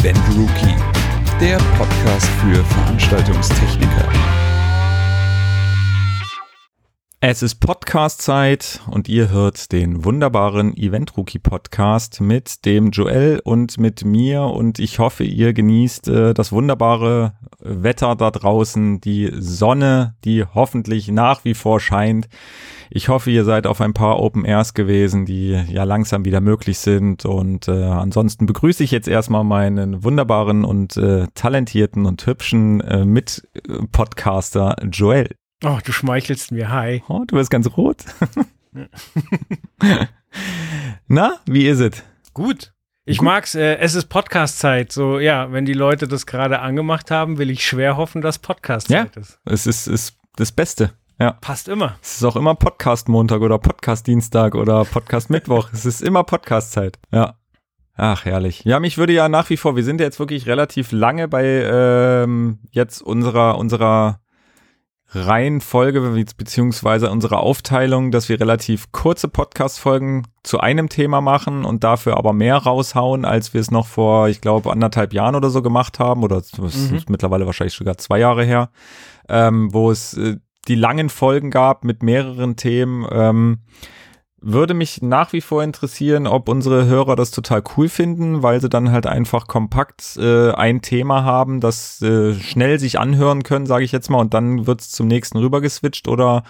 Event Rookie, der Podcast für Veranstaltungstechniker. Es ist Podcast-Zeit und ihr hört den wunderbaren Event Rookie Podcast mit dem Joel und mit mir und ich hoffe, ihr genießt äh, das wunderbare Wetter da draußen, die Sonne, die hoffentlich nach wie vor scheint. Ich hoffe, ihr seid auf ein paar Open Airs gewesen, die ja langsam wieder möglich sind und äh, ansonsten begrüße ich jetzt erstmal meinen wunderbaren und äh, talentierten und hübschen äh, Mit-Podcaster Joel. Oh, du schmeichelst mir. Hi. Oh, du bist ganz rot. Na, wie ist es? Gut. Ich Gut. mag's. Äh, es ist Podcast-Zeit. So, ja, wenn die Leute das gerade angemacht haben, will ich schwer hoffen, dass Podcast-Zeit ja, ist. Es ist, ist das Beste. Ja. Passt immer. Es ist auch immer Podcast-Montag oder Podcast-Dienstag oder Podcast-Mittwoch. es ist immer Podcast-Zeit. Ja. Ach, herrlich. Ja, mich würde ja nach wie vor, wir sind ja jetzt wirklich relativ lange bei ähm, jetzt unserer, unserer Reihenfolge beziehungsweise unsere Aufteilung, dass wir relativ kurze Podcast-Folgen zu einem Thema machen und dafür aber mehr raushauen, als wir es noch vor, ich glaube, anderthalb Jahren oder so gemacht haben oder mhm. mittlerweile wahrscheinlich sogar zwei Jahre her, ähm, wo es äh, die langen Folgen gab mit mehreren Themen. Ähm, würde mich nach wie vor interessieren, ob unsere Hörer das total cool finden, weil sie dann halt einfach kompakt äh, ein Thema haben, das äh, schnell sich anhören können, sage ich jetzt mal, und dann wird's zum nächsten rüber geswitcht oder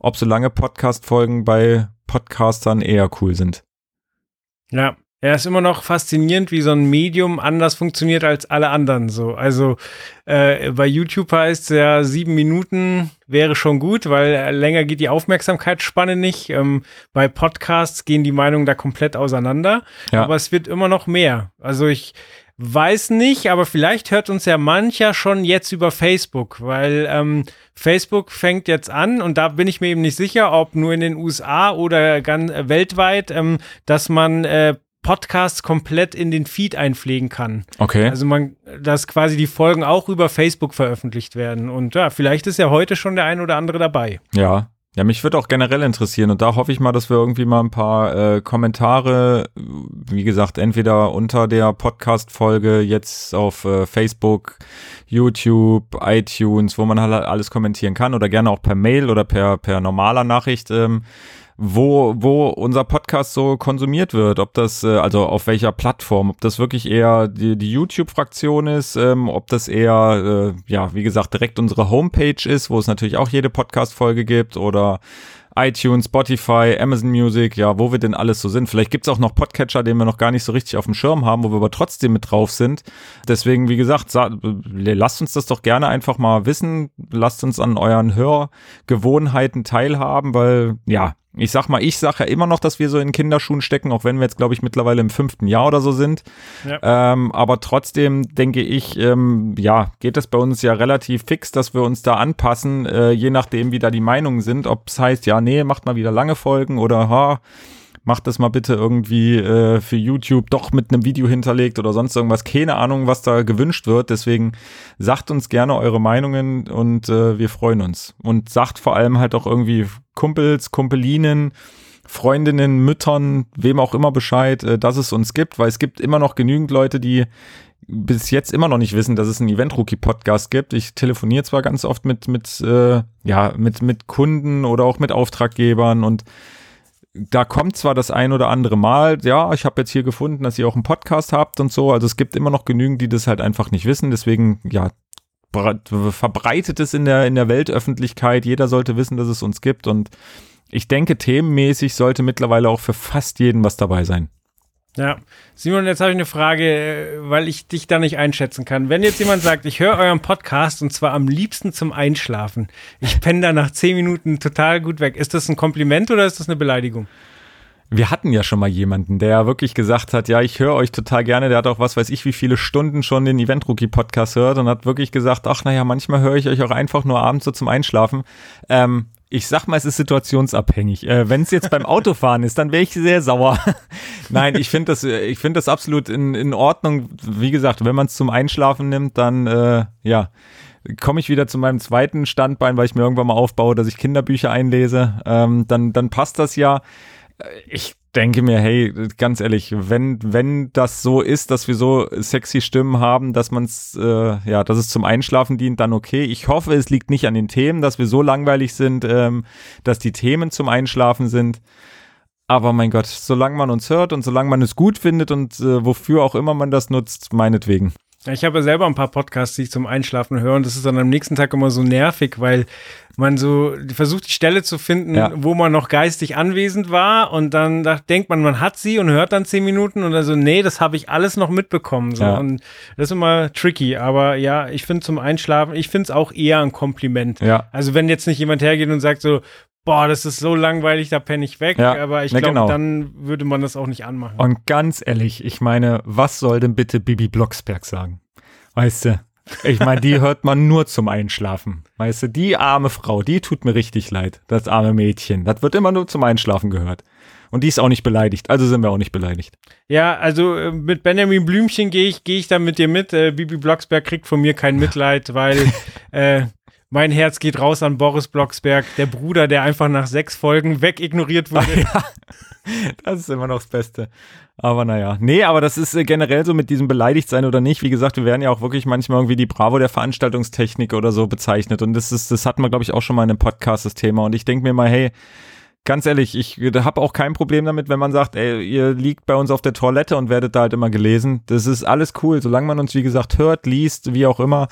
ob so lange Podcast-Folgen bei Podcastern eher cool sind. Ja, ja, ist immer noch faszinierend, wie so ein Medium anders funktioniert als alle anderen. So, also äh, bei YouTube heißt es ja sieben Minuten wäre schon gut, weil länger geht die Aufmerksamkeitsspanne nicht. Ähm, bei Podcasts gehen die Meinungen da komplett auseinander. Ja. Aber es wird immer noch mehr. Also ich weiß nicht, aber vielleicht hört uns ja mancher schon jetzt über Facebook, weil ähm, Facebook fängt jetzt an und da bin ich mir eben nicht sicher, ob nur in den USA oder ganz äh, weltweit, ähm, dass man äh, Podcasts komplett in den Feed einpflegen kann. Okay. Also man, dass quasi die Folgen auch über Facebook veröffentlicht werden. Und ja, vielleicht ist ja heute schon der ein oder andere dabei. Ja. Ja, mich würde auch generell interessieren und da hoffe ich mal, dass wir irgendwie mal ein paar äh, Kommentare, wie gesagt, entweder unter der Podcast-Folge jetzt auf äh, Facebook, YouTube, iTunes, wo man halt alles kommentieren kann oder gerne auch per Mail oder per, per normaler Nachricht ähm, wo, wo unser Podcast so konsumiert wird, ob das, äh, also auf welcher Plattform, ob das wirklich eher die, die YouTube-Fraktion ist, ähm, ob das eher, äh, ja, wie gesagt, direkt unsere Homepage ist, wo es natürlich auch jede Podcast-Folge gibt oder iTunes, Spotify, Amazon Music, ja, wo wir denn alles so sind. Vielleicht gibt's auch noch Podcatcher, den wir noch gar nicht so richtig auf dem Schirm haben, wo wir aber trotzdem mit drauf sind. Deswegen, wie gesagt, lasst uns das doch gerne einfach mal wissen. Lasst uns an euren Hörgewohnheiten teilhaben, weil, ja, ich sag mal, ich sag ja immer noch, dass wir so in Kinderschuhen stecken, auch wenn wir jetzt, glaube ich, mittlerweile im fünften Jahr oder so sind. Ja. Ähm, aber trotzdem denke ich, ähm, ja, geht es bei uns ja relativ fix, dass wir uns da anpassen, äh, je nachdem, wie da die Meinungen sind. Ob es heißt, ja, nee, macht mal wieder lange Folgen oder ha, macht das mal bitte irgendwie äh, für YouTube doch mit einem Video hinterlegt oder sonst irgendwas. Keine Ahnung, was da gewünscht wird. Deswegen sagt uns gerne eure Meinungen und äh, wir freuen uns. Und sagt vor allem halt auch irgendwie Kumpels, Kumpelinen, Freundinnen, Müttern, wem auch immer Bescheid, äh, dass es uns gibt, weil es gibt immer noch genügend Leute, die bis jetzt immer noch nicht wissen, dass es einen Event Rookie Podcast gibt. Ich telefoniere zwar ganz oft mit mit äh, ja mit mit Kunden oder auch mit Auftraggebern und da kommt zwar das ein oder andere Mal, ja, ich habe jetzt hier gefunden, dass ihr auch einen Podcast habt und so. Also es gibt immer noch genügend, die das halt einfach nicht wissen. Deswegen, ja, verbreitet es in der, in der Weltöffentlichkeit. Jeder sollte wissen, dass es uns gibt. Und ich denke, themenmäßig sollte mittlerweile auch für fast jeden was dabei sein. Ja, Simon, jetzt habe ich eine Frage, äh, weil ich dich da nicht einschätzen kann. Wenn jetzt jemand sagt, ich höre euren Podcast und zwar am liebsten zum Einschlafen, ich penne da nach zehn Minuten total gut weg, ist das ein Kompliment oder ist das eine Beleidigung? Wir hatten ja schon mal jemanden, der wirklich gesagt hat, ja, ich höre euch total gerne. Der hat auch was weiß ich, wie viele Stunden schon den Event Rookie Podcast hört und hat wirklich gesagt, ach naja, manchmal höre ich euch auch einfach nur abends so zum Einschlafen. Ähm, ich sag mal, es ist situationsabhängig. Äh, Wenn es jetzt beim Autofahren ist, dann wäre ich sehr sauer. Nein, ich finde das, ich finde das absolut in, in Ordnung. Wie gesagt, wenn man es zum Einschlafen nimmt, dann äh, ja komme ich wieder zu meinem zweiten Standbein, weil ich mir irgendwann mal aufbaue, dass ich Kinderbücher einlese. Ähm, dann, dann passt das ja. Ich denke mir, hey, ganz ehrlich, wenn, wenn das so ist, dass wir so sexy Stimmen haben, dass man es, äh, ja, dass es zum Einschlafen dient, dann okay. Ich hoffe, es liegt nicht an den Themen, dass wir so langweilig sind, ähm, dass die Themen zum Einschlafen sind. Aber mein Gott, solange man uns hört und solange man es gut findet und äh, wofür auch immer man das nutzt, meinetwegen. Ich habe selber ein paar Podcasts, die ich zum Einschlafen höre und das ist dann am nächsten Tag immer so nervig, weil man so versucht, die Stelle zu finden, ja. wo man noch geistig anwesend war und dann da denkt man, man hat sie und hört dann zehn Minuten und dann so, nee, das habe ich alles noch mitbekommen. So. Ja. Und das ist immer tricky, aber ja, ich finde zum Einschlafen, ich finde es auch eher ein Kompliment. Ja. Also wenn jetzt nicht jemand hergeht und sagt so, boah, das ist so langweilig, da penne ich weg. Ja, aber ich glaube, genau. dann würde man das auch nicht anmachen. Und ganz ehrlich, ich meine, was soll denn bitte Bibi Blocksberg sagen? Weißt du? Ich meine, die hört man nur zum Einschlafen. Weißt du, die arme Frau, die tut mir richtig leid. Das arme Mädchen. Das wird immer nur zum Einschlafen gehört. Und die ist auch nicht beleidigt. Also sind wir auch nicht beleidigt. Ja, also äh, mit Benjamin Blümchen gehe ich, gehe ich da mit dir mit. Äh, Bibi Blocksberg kriegt von mir kein Mitleid, weil äh, mein Herz geht raus an Boris Blocksberg, der Bruder, der einfach nach sechs Folgen wegignoriert wurde. ja, das ist immer noch das Beste. Aber naja. Nee, aber das ist äh, generell so mit diesem beleidigt sein oder nicht. Wie gesagt, wir werden ja auch wirklich manchmal irgendwie die Bravo der Veranstaltungstechnik oder so bezeichnet. Und das ist, das hatten wir, glaube ich, auch schon mal in einem Podcast, das Thema. Und ich denke mir mal, hey, ganz ehrlich, ich habe auch kein Problem damit, wenn man sagt, ey, ihr liegt bei uns auf der Toilette und werdet da halt immer gelesen. Das ist alles cool, solange man uns, wie gesagt, hört, liest, wie auch immer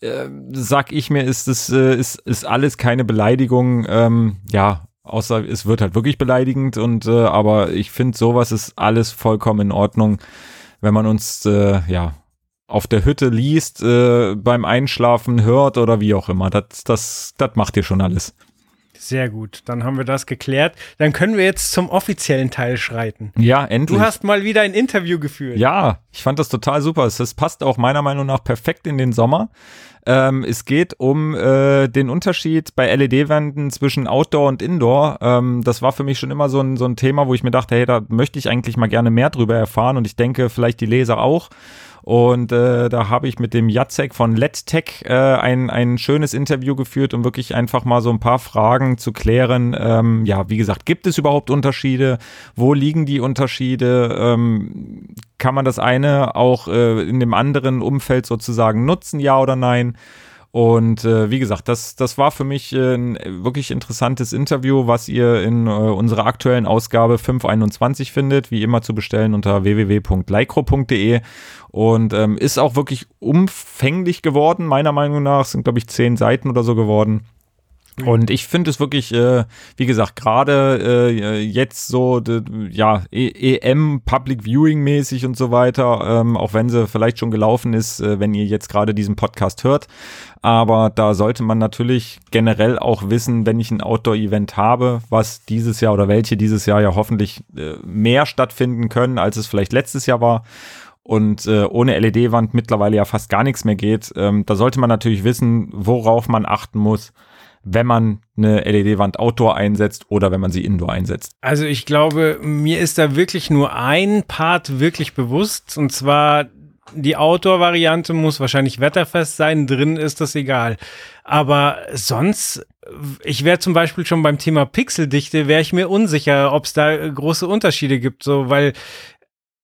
äh, sag ich mir, ist es äh, ist, ist alles keine Beleidigung. Ähm, ja, außer es wird halt wirklich beleidigend und äh, aber ich finde sowas ist alles vollkommen in Ordnung, wenn man uns äh, ja auf der Hütte liest, äh, beim Einschlafen hört oder wie auch immer. Das das das macht ihr schon alles. Sehr gut, dann haben wir das geklärt. Dann können wir jetzt zum offiziellen Teil schreiten. Ja, endlich. Du hast mal wieder ein Interview geführt. Ja, ich fand das total super. Es passt auch meiner Meinung nach perfekt in den Sommer. Ähm, es geht um äh, den Unterschied bei LED-Wänden zwischen Outdoor und Indoor. Ähm, das war für mich schon immer so ein, so ein Thema, wo ich mir dachte, hey, da möchte ich eigentlich mal gerne mehr drüber erfahren und ich denke, vielleicht die Leser auch. Und äh, da habe ich mit dem Jacek von LedTech äh, ein, ein schönes Interview geführt, um wirklich einfach mal so ein paar Fragen zu klären. Ähm, ja, wie gesagt, gibt es überhaupt Unterschiede? Wo liegen die Unterschiede? Ähm, kann man das eine auch äh, in dem anderen Umfeld sozusagen nutzen, ja oder nein? Und äh, wie gesagt, das, das war für mich äh, ein wirklich interessantes Interview, was ihr in äh, unserer aktuellen Ausgabe 521 findet, wie immer zu bestellen unter www.lycro.de und ähm, ist auch wirklich umfänglich geworden, meiner Meinung nach, sind glaube ich zehn Seiten oder so geworden. Und ich finde es wirklich, äh, wie gesagt, gerade äh, jetzt so, ja, EM, Public Viewing mäßig und so weiter, ähm, auch wenn sie vielleicht schon gelaufen ist, äh, wenn ihr jetzt gerade diesen Podcast hört. Aber da sollte man natürlich generell auch wissen, wenn ich ein Outdoor-Event habe, was dieses Jahr oder welche dieses Jahr ja hoffentlich äh, mehr stattfinden können, als es vielleicht letztes Jahr war und äh, ohne LED-Wand mittlerweile ja fast gar nichts mehr geht. Ähm, da sollte man natürlich wissen, worauf man achten muss wenn man eine LED-Wand Outdoor einsetzt oder wenn man sie Indoor einsetzt? Also ich glaube, mir ist da wirklich nur ein Part wirklich bewusst und zwar die Outdoor-Variante muss wahrscheinlich wetterfest sein, drin ist das egal. Aber sonst, ich wäre zum Beispiel schon beim Thema Pixeldichte, wäre ich mir unsicher, ob es da große Unterschiede gibt, so, weil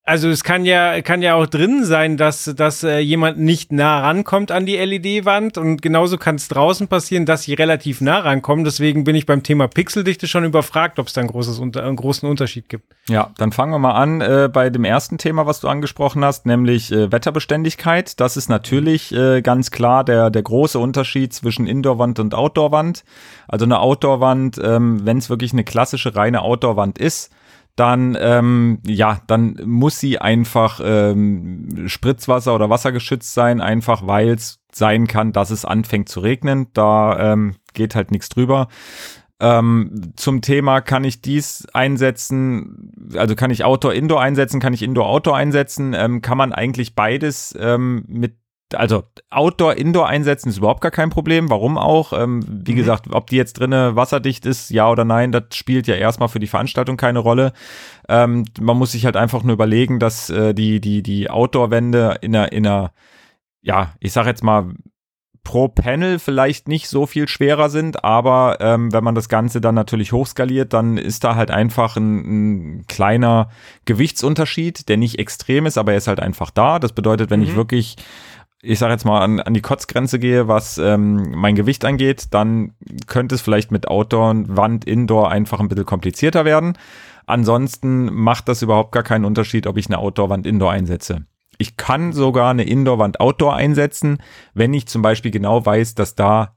also es kann ja kann ja auch drin sein, dass dass äh, jemand nicht nah rankommt an die LED-Wand und genauso kann es draußen passieren, dass sie relativ nah rankommen. Deswegen bin ich beim Thema Pixeldichte schon überfragt, ob es da ein großes einen großen Unterschied gibt. Ja, dann fangen wir mal an äh, bei dem ersten Thema, was du angesprochen hast, nämlich äh, Wetterbeständigkeit. Das ist natürlich äh, ganz klar der der große Unterschied zwischen Indoor-Wand und Outdoor-Wand. Also eine Outdoor-Wand, ähm, wenn es wirklich eine klassische reine Outdoor-Wand ist dann ähm, ja, dann muss sie einfach ähm, Spritzwasser oder wassergeschützt sein, einfach weil es sein kann, dass es anfängt zu regnen. Da ähm, geht halt nichts drüber. Ähm, zum Thema kann ich dies einsetzen, also kann ich Outdoor, Indoor einsetzen, kann ich Indoor, Outdoor einsetzen, ähm, kann man eigentlich beides ähm, mit also Outdoor, Indoor einsetzen ist überhaupt gar kein Problem. Warum auch? Ähm, wie mhm. gesagt, ob die jetzt drinnen wasserdicht ist, ja oder nein, das spielt ja erstmal für die Veranstaltung keine Rolle. Ähm, man muss sich halt einfach nur überlegen, dass äh, die, die, die Outdoor-Wände in einer, in einer, ja, ich sag jetzt mal, pro Panel vielleicht nicht so viel schwerer sind, aber ähm, wenn man das Ganze dann natürlich hochskaliert, dann ist da halt einfach ein, ein kleiner Gewichtsunterschied, der nicht extrem ist, aber er ist halt einfach da. Das bedeutet, wenn mhm. ich wirklich ich sage jetzt mal, an, an die Kotzgrenze gehe, was ähm, mein Gewicht angeht, dann könnte es vielleicht mit Outdoor, Wand, Indoor einfach ein bisschen komplizierter werden. Ansonsten macht das überhaupt gar keinen Unterschied, ob ich eine Outdoor-Wand Indoor einsetze. Ich kann sogar eine Indoor-Wand Outdoor einsetzen, wenn ich zum Beispiel genau weiß, dass da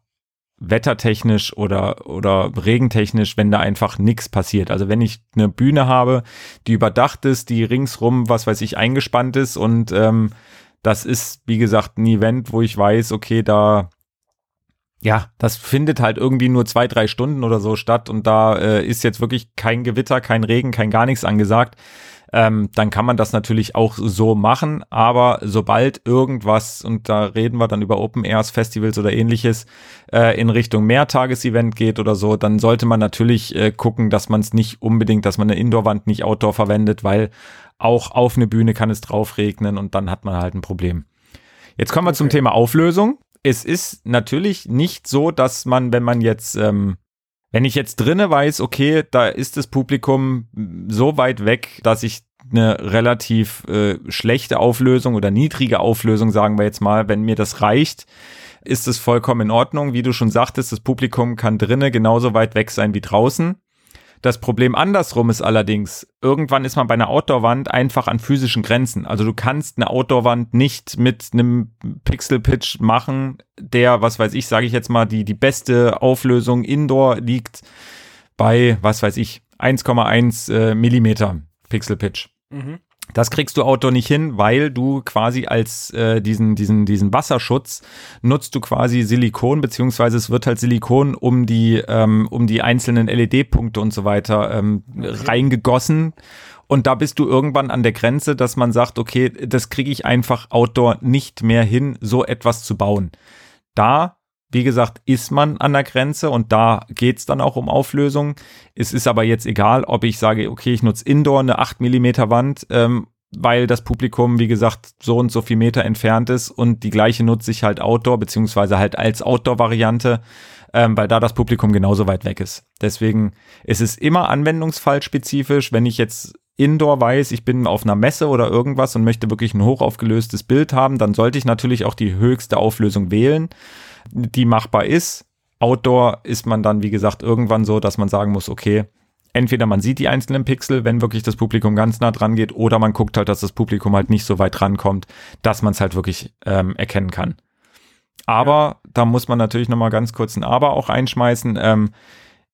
wettertechnisch oder, oder regentechnisch, wenn da einfach nichts passiert. Also wenn ich eine Bühne habe, die überdacht ist, die ringsrum, was weiß ich, eingespannt ist und ähm, das ist, wie gesagt, ein Event, wo ich weiß, okay, da ja, das findet halt irgendwie nur zwei, drei Stunden oder so statt und da äh, ist jetzt wirklich kein Gewitter, kein Regen, kein gar nichts angesagt ähm, dann kann man das natürlich auch so machen. Aber sobald irgendwas, und da reden wir dann über Open Airs, Festivals oder ähnliches, äh, in Richtung Mehrtagesevent geht oder so, dann sollte man natürlich äh, gucken, dass man es nicht unbedingt, dass man eine Indoorwand nicht Outdoor verwendet, weil auch auf eine Bühne kann es drauf regnen und dann hat man halt ein Problem. Jetzt kommen wir okay. zum Thema Auflösung. Es ist natürlich nicht so, dass man, wenn man jetzt ähm, wenn ich jetzt drinne weiß, okay, da ist das Publikum so weit weg, dass ich eine relativ äh, schlechte Auflösung oder niedrige Auflösung, sagen wir jetzt mal, wenn mir das reicht, ist es vollkommen in Ordnung. Wie du schon sagtest, das Publikum kann drinne genauso weit weg sein wie draußen. Das Problem andersrum ist allerdings, irgendwann ist man bei einer Outdoor-Wand einfach an physischen Grenzen. Also du kannst eine Outdoor-Wand nicht mit einem Pixel-Pitch machen, der, was weiß ich, sage ich jetzt mal, die, die beste Auflösung Indoor liegt bei, was weiß ich, 1,1 äh, Millimeter Pixel-Pitch. Mhm. Das kriegst du Outdoor nicht hin, weil du quasi als äh, diesen, diesen, diesen Wasserschutz nutzt du quasi Silikon, beziehungsweise es wird halt Silikon um die, ähm, um die einzelnen LED-Punkte und so weiter ähm, reingegossen. Und da bist du irgendwann an der Grenze, dass man sagt, okay, das kriege ich einfach Outdoor nicht mehr hin, so etwas zu bauen. Da wie gesagt, ist man an der Grenze und da geht's dann auch um Auflösung. Es ist aber jetzt egal, ob ich sage, okay, ich nutze Indoor eine 8 Millimeter Wand, ähm, weil das Publikum, wie gesagt, so und so viel Meter entfernt ist und die gleiche nutze ich halt Outdoor, beziehungsweise halt als Outdoor-Variante, ähm, weil da das Publikum genauso weit weg ist. Deswegen ist es immer anwendungsfallspezifisch, wenn ich jetzt Indoor weiß, ich bin auf einer Messe oder irgendwas und möchte wirklich ein hochaufgelöstes Bild haben, dann sollte ich natürlich auch die höchste Auflösung wählen die machbar ist. Outdoor ist man dann, wie gesagt, irgendwann so, dass man sagen muss, okay, entweder man sieht die einzelnen Pixel, wenn wirklich das Publikum ganz nah dran geht, oder man guckt halt, dass das Publikum halt nicht so weit rankommt, dass man es halt wirklich ähm, erkennen kann. Aber da muss man natürlich nochmal ganz kurz ein Aber auch einschmeißen. Ähm,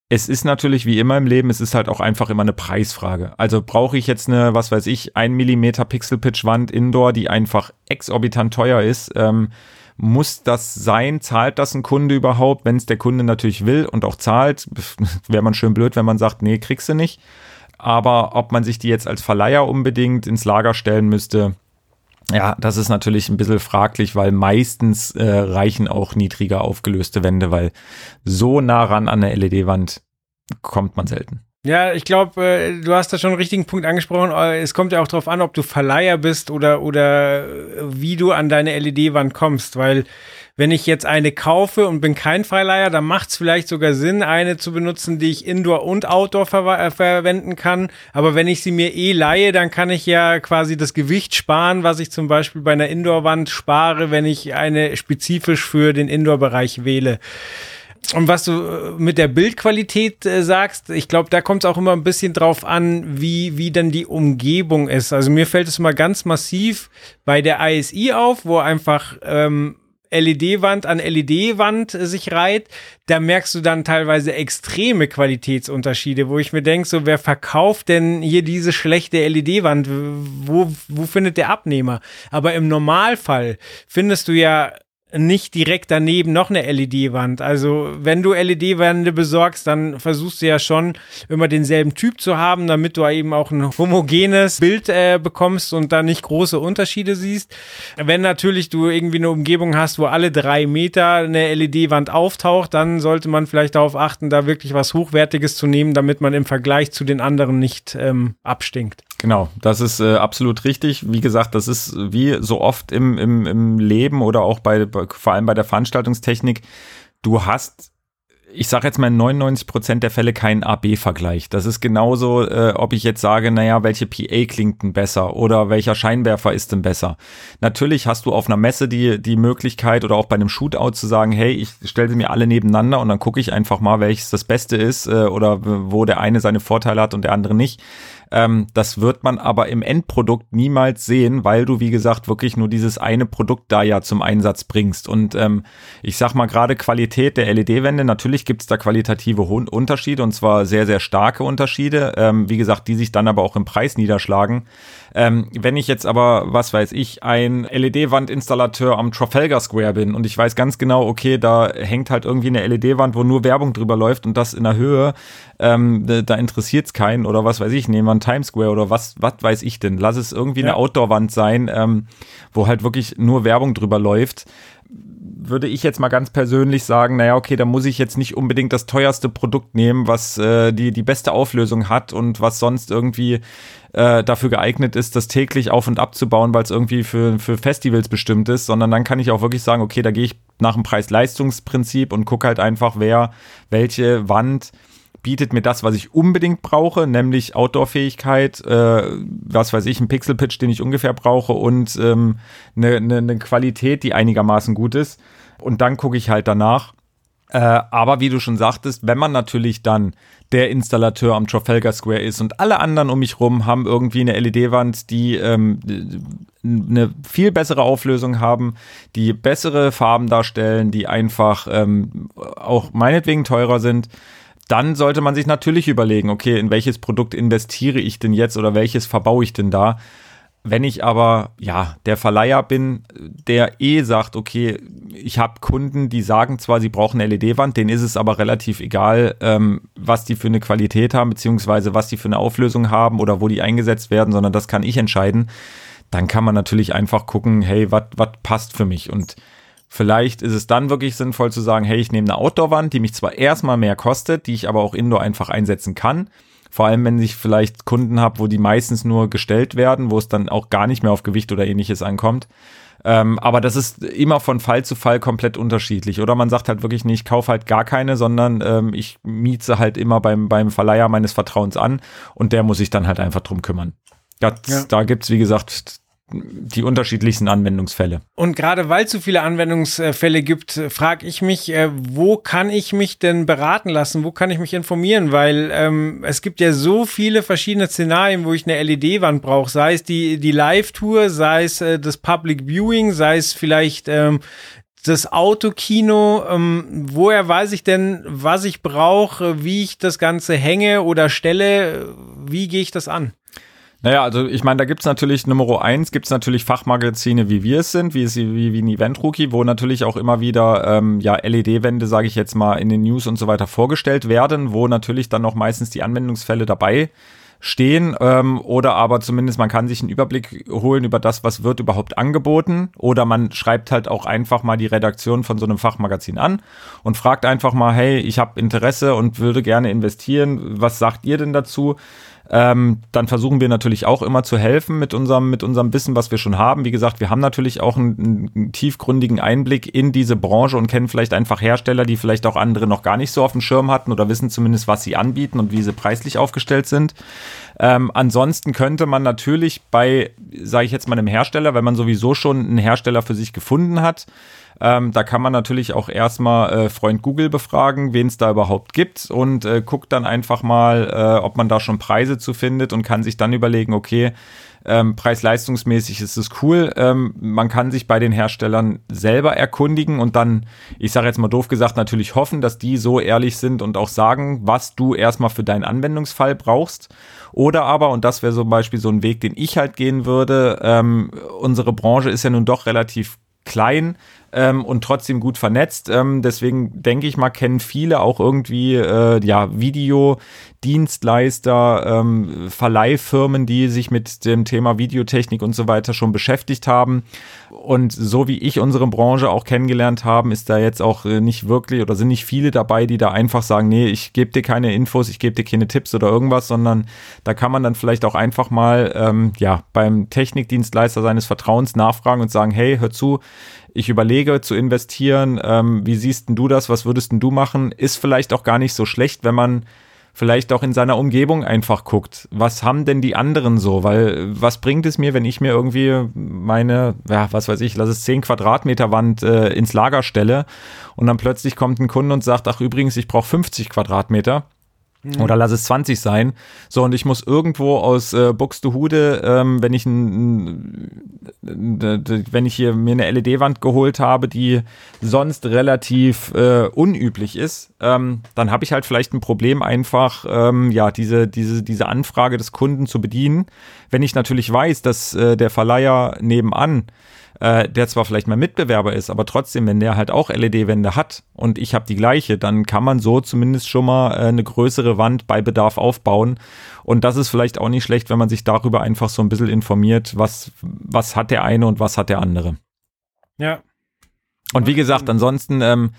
es ist natürlich wie immer im Leben, es ist halt auch einfach immer eine Preisfrage. Also brauche ich jetzt eine, was weiß ich, ein Millimeter Pixel-Pitch-Wand Indoor, die einfach exorbitant teuer ist. Ähm, muss das sein? Zahlt das ein Kunde überhaupt? Wenn es der Kunde natürlich will und auch zahlt, wäre man schön blöd, wenn man sagt, nee, kriegst du nicht. Aber ob man sich die jetzt als Verleiher unbedingt ins Lager stellen müsste, ja, das ist natürlich ein bisschen fraglich, weil meistens äh, reichen auch niedriger aufgelöste Wände, weil so nah ran an der LED-Wand kommt man selten. Ja, ich glaube, äh, du hast da schon einen richtigen Punkt angesprochen. Äh, es kommt ja auch darauf an, ob du Verleiher bist oder, oder wie du an deine LED-Wand kommst, weil wenn ich jetzt eine kaufe und bin kein Verleiher, dann macht es vielleicht sogar Sinn, eine zu benutzen, die ich Indoor und Outdoor ver äh, verwenden kann. Aber wenn ich sie mir eh leihe, dann kann ich ja quasi das Gewicht sparen, was ich zum Beispiel bei einer Indoor-Wand spare, wenn ich eine spezifisch für den Indoor-Bereich wähle. Und was du äh, mit der Bildqualität äh, sagst, ich glaube, da kommt es auch immer ein bisschen drauf an, wie, wie dann die Umgebung ist. Also mir fällt es mal ganz massiv bei der ISI auf, wo einfach ähm, LED-Wand an LED-Wand äh, sich reiht, da merkst du dann teilweise extreme Qualitätsunterschiede, wo ich mir denke, so wer verkauft denn hier diese schlechte LED-Wand? Wo, wo findet der Abnehmer? Aber im Normalfall findest du ja nicht direkt daneben noch eine LED-Wand. Also wenn du LED-Wände besorgst, dann versuchst du ja schon immer denselben Typ zu haben, damit du eben auch ein homogenes Bild äh, bekommst und da nicht große Unterschiede siehst. Wenn natürlich du irgendwie eine Umgebung hast, wo alle drei Meter eine LED-Wand auftaucht, dann sollte man vielleicht darauf achten, da wirklich was Hochwertiges zu nehmen, damit man im Vergleich zu den anderen nicht ähm, abstinkt. Genau, das ist äh, absolut richtig. Wie gesagt, das ist wie so oft im, im, im Leben oder auch bei, bei vor allem bei der Veranstaltungstechnik. Du hast ich sage jetzt mal in 99 Prozent der Fälle keinen AB-Vergleich. Das ist genauso, äh, ob ich jetzt sage, naja, welche PA klingt denn besser oder welcher Scheinwerfer ist denn besser. Natürlich hast du auf einer Messe die, die Möglichkeit oder auch bei einem Shootout zu sagen, hey, ich stelle sie mir alle nebeneinander und dann gucke ich einfach mal, welches das Beste ist äh, oder wo der eine seine Vorteile hat und der andere nicht. Ähm, das wird man aber im Endprodukt niemals sehen, weil du, wie gesagt, wirklich nur dieses eine Produkt da ja zum Einsatz bringst. Und ähm, ich sag mal gerade Qualität der LED-Wände, natürlich gibt es da qualitative Unterschiede und zwar sehr, sehr starke Unterschiede, ähm, wie gesagt, die sich dann aber auch im Preis niederschlagen. Ähm, wenn ich jetzt aber, was weiß ich, ein LED-Wandinstallateur am Trafalgar Square bin und ich weiß ganz genau, okay, da hängt halt irgendwie eine LED-Wand, wo nur Werbung drüber läuft und das in der Höhe, ähm, da interessiert es keinen oder was weiß ich, nehmen wir einen Times Square oder was, was weiß ich denn. Lass es irgendwie ja. eine Outdoor-Wand sein, ähm, wo halt wirklich nur Werbung drüber läuft würde ich jetzt mal ganz persönlich sagen, naja, okay, da muss ich jetzt nicht unbedingt das teuerste Produkt nehmen, was äh, die, die beste Auflösung hat und was sonst irgendwie äh, dafür geeignet ist, das täglich auf und abzubauen, weil es irgendwie für, für Festivals bestimmt ist, sondern dann kann ich auch wirklich sagen, okay, da gehe ich nach dem Preis-Leistungsprinzip und gucke halt einfach, wer welche Wand bietet mir das, was ich unbedingt brauche, nämlich Outdoor-Fähigkeit, äh, was weiß ich, ein Pixel-Pitch, den ich ungefähr brauche und ähm, eine, eine, eine Qualität, die einigermaßen gut ist. Und dann gucke ich halt danach. Äh, aber wie du schon sagtest, wenn man natürlich dann der Installateur am Trafalgar Square ist und alle anderen um mich rum haben irgendwie eine LED-Wand, die ähm, eine viel bessere Auflösung haben, die bessere Farben darstellen, die einfach ähm, auch meinetwegen teurer sind, dann sollte man sich natürlich überlegen, okay, in welches Produkt investiere ich denn jetzt oder welches verbaue ich denn da? Wenn ich aber, ja, der Verleiher bin, der eh sagt, okay, ich habe Kunden, die sagen zwar, sie brauchen eine LED-Wand, denen ist es aber relativ egal, ähm, was die für eine Qualität haben, beziehungsweise was die für eine Auflösung haben oder wo die eingesetzt werden, sondern das kann ich entscheiden. Dann kann man natürlich einfach gucken, hey, was passt für mich? Und Vielleicht ist es dann wirklich sinnvoll zu sagen, hey, ich nehme eine Outdoor-Wand, die mich zwar erstmal mehr kostet, die ich aber auch Indoor einfach einsetzen kann. Vor allem, wenn ich vielleicht Kunden habe, wo die meistens nur gestellt werden, wo es dann auch gar nicht mehr auf Gewicht oder ähnliches ankommt. Ähm, aber das ist immer von Fall zu Fall komplett unterschiedlich. Oder man sagt halt wirklich nicht, ich kaufe halt gar keine, sondern ähm, ich miete halt immer beim, beim Verleiher meines Vertrauens an und der muss sich dann halt einfach drum kümmern. Das, ja. Da gibt's wie gesagt, die unterschiedlichsten Anwendungsfälle. Und gerade weil es so viele Anwendungsfälle gibt, frage ich mich, äh, wo kann ich mich denn beraten lassen? Wo kann ich mich informieren? Weil ähm, es gibt ja so viele verschiedene Szenarien, wo ich eine LED-Wand brauche. Sei es die, die Live-Tour, sei es äh, das Public Viewing, sei es vielleicht ähm, das Autokino, ähm, woher weiß ich denn, was ich brauche, wie ich das Ganze hänge oder stelle? Wie gehe ich das an? Naja, also ich meine, da gibt's natürlich Nummer eins, gibt's natürlich Fachmagazine, wie wir es sind, wie, wie, wie ein Event-Rookie, wo natürlich auch immer wieder ähm, ja, LED-Wände, sage ich jetzt mal, in den News und so weiter vorgestellt werden, wo natürlich dann noch meistens die Anwendungsfälle dabei stehen ähm, oder aber zumindest man kann sich einen Überblick holen über das, was wird überhaupt angeboten oder man schreibt halt auch einfach mal die Redaktion von so einem Fachmagazin an und fragt einfach mal, hey, ich habe Interesse und würde gerne investieren, was sagt ihr denn dazu? Ähm, dann versuchen wir natürlich auch immer zu helfen mit unserem, mit unserem Wissen, was wir schon haben. Wie gesagt, wir haben natürlich auch einen, einen tiefgründigen Einblick in diese Branche und kennen vielleicht einfach Hersteller, die vielleicht auch andere noch gar nicht so auf dem Schirm hatten oder wissen zumindest, was sie anbieten und wie sie preislich aufgestellt sind. Ähm, ansonsten könnte man natürlich bei, sage ich jetzt mal, einem Hersteller, wenn man sowieso schon einen Hersteller für sich gefunden hat, ähm, da kann man natürlich auch erstmal äh, Freund Google befragen, wen es da überhaupt gibt und äh, guckt dann einfach mal, äh, ob man da schon Preise zu findet und kann sich dann überlegen, okay, ähm, preis-leistungsmäßig ist es cool. Ähm, man kann sich bei den Herstellern selber erkundigen und dann, ich sage jetzt mal doof gesagt, natürlich hoffen, dass die so ehrlich sind und auch sagen, was du erstmal für deinen Anwendungsfall brauchst. Oder aber, und das wäre zum Beispiel so ein Weg, den ich halt gehen würde, ähm, unsere Branche ist ja nun doch relativ klein ähm, und trotzdem gut vernetzt. Ähm, deswegen denke ich mal, kennen viele auch irgendwie äh, ja Videodienstleister, ähm, Verleihfirmen, die sich mit dem Thema Videotechnik und so weiter schon beschäftigt haben. Und so wie ich unsere Branche auch kennengelernt haben, ist da jetzt auch äh, nicht wirklich oder sind nicht viele dabei, die da einfach sagen, nee, ich gebe dir keine Infos, ich gebe dir keine Tipps oder irgendwas, sondern da kann man dann vielleicht auch einfach mal ähm, ja beim Technikdienstleister seines Vertrauens nachfragen und sagen, hey, hör zu, ich überlege zu investieren, ähm, wie siehst denn du das, was würdest denn du machen, ist vielleicht auch gar nicht so schlecht, wenn man vielleicht auch in seiner Umgebung einfach guckt, was haben denn die anderen so, weil was bringt es mir, wenn ich mir irgendwie meine, ja, was weiß ich, lass es 10 Quadratmeter Wand äh, ins Lager stelle und dann plötzlich kommt ein Kunde und sagt, ach übrigens, ich brauche 50 Quadratmeter. Oder lass es 20 sein. So, und ich muss irgendwo aus äh, Buxtehude, ähm, wenn ich ein, wenn ich hier mir eine LED-Wand geholt habe, die sonst relativ äh, unüblich ist, ähm, dann habe ich halt vielleicht ein Problem, einfach ähm, ja diese, diese, diese Anfrage des Kunden zu bedienen. Wenn ich natürlich weiß, dass äh, der Verleiher nebenan äh, der zwar vielleicht mein Mitbewerber ist, aber trotzdem, wenn der halt auch LED-Wände hat und ich habe die gleiche, dann kann man so zumindest schon mal äh, eine größere Wand bei Bedarf aufbauen. Und das ist vielleicht auch nicht schlecht, wenn man sich darüber einfach so ein bisschen informiert, was, was hat der eine und was hat der andere. Ja, und wie gesagt, ansonsten, ähm,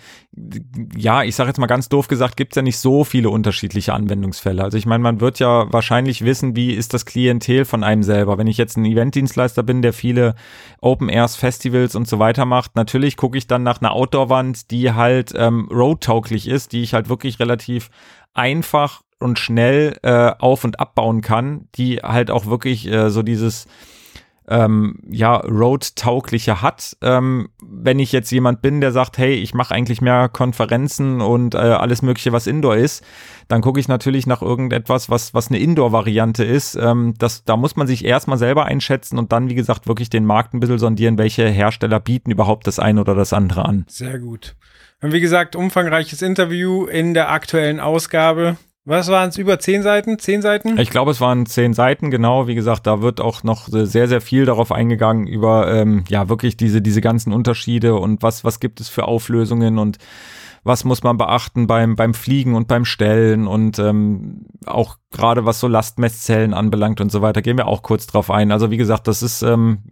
ja, ich sage jetzt mal ganz doof gesagt, gibt's ja nicht so viele unterschiedliche Anwendungsfälle. Also ich meine, man wird ja wahrscheinlich wissen, wie ist das Klientel von einem selber. Wenn ich jetzt ein Eventdienstleister bin, der viele Open Airs, Festivals und so weiter macht, natürlich gucke ich dann nach einer Outdoor-Wand, die halt ähm, roadtauglich ist, die ich halt wirklich relativ einfach und schnell äh, auf- und abbauen kann, die halt auch wirklich äh, so dieses ähm, ja, Road-taugliche hat. Ähm, wenn ich jetzt jemand bin, der sagt, hey, ich mache eigentlich mehr Konferenzen und äh, alles Mögliche, was Indoor ist, dann gucke ich natürlich nach irgendetwas, was, was eine Indoor-Variante ist. Ähm, das, da muss man sich erstmal selber einschätzen und dann, wie gesagt, wirklich den Markt ein bisschen sondieren, welche Hersteller bieten überhaupt das eine oder das andere an. Sehr gut. Und wie gesagt, umfangreiches Interview in der aktuellen Ausgabe. Was waren es? Über zehn Seiten? Zehn Seiten? Ich glaube, es waren zehn Seiten, genau. Wie gesagt, da wird auch noch sehr, sehr viel darauf eingegangen, über ähm, ja wirklich diese, diese ganzen Unterschiede und was, was gibt es für Auflösungen und was muss man beachten beim, beim Fliegen und beim Stellen und ähm, auch gerade was so Lastmesszellen anbelangt und so weiter, gehen wir auch kurz drauf ein. Also wie gesagt, das ist ähm,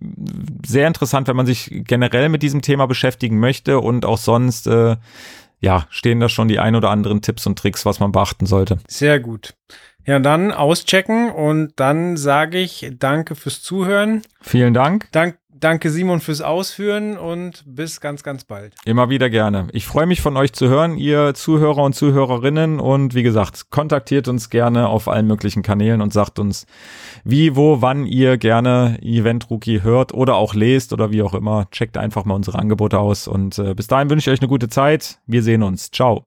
sehr interessant, wenn man sich generell mit diesem Thema beschäftigen möchte und auch sonst äh, ja, stehen da schon die ein oder anderen Tipps und Tricks, was man beachten sollte. Sehr gut. Ja, dann auschecken und dann sage ich danke fürs Zuhören. Vielen Dank. Dank, danke Simon fürs Ausführen und bis ganz, ganz bald. Immer wieder gerne. Ich freue mich von euch zu hören, ihr Zuhörer und Zuhörerinnen. Und wie gesagt, kontaktiert uns gerne auf allen möglichen Kanälen und sagt uns, wie, wo, wann ihr gerne Event Rookie hört oder auch lest oder wie auch immer. Checkt einfach mal unsere Angebote aus. Und äh, bis dahin wünsche ich euch eine gute Zeit. Wir sehen uns. Ciao.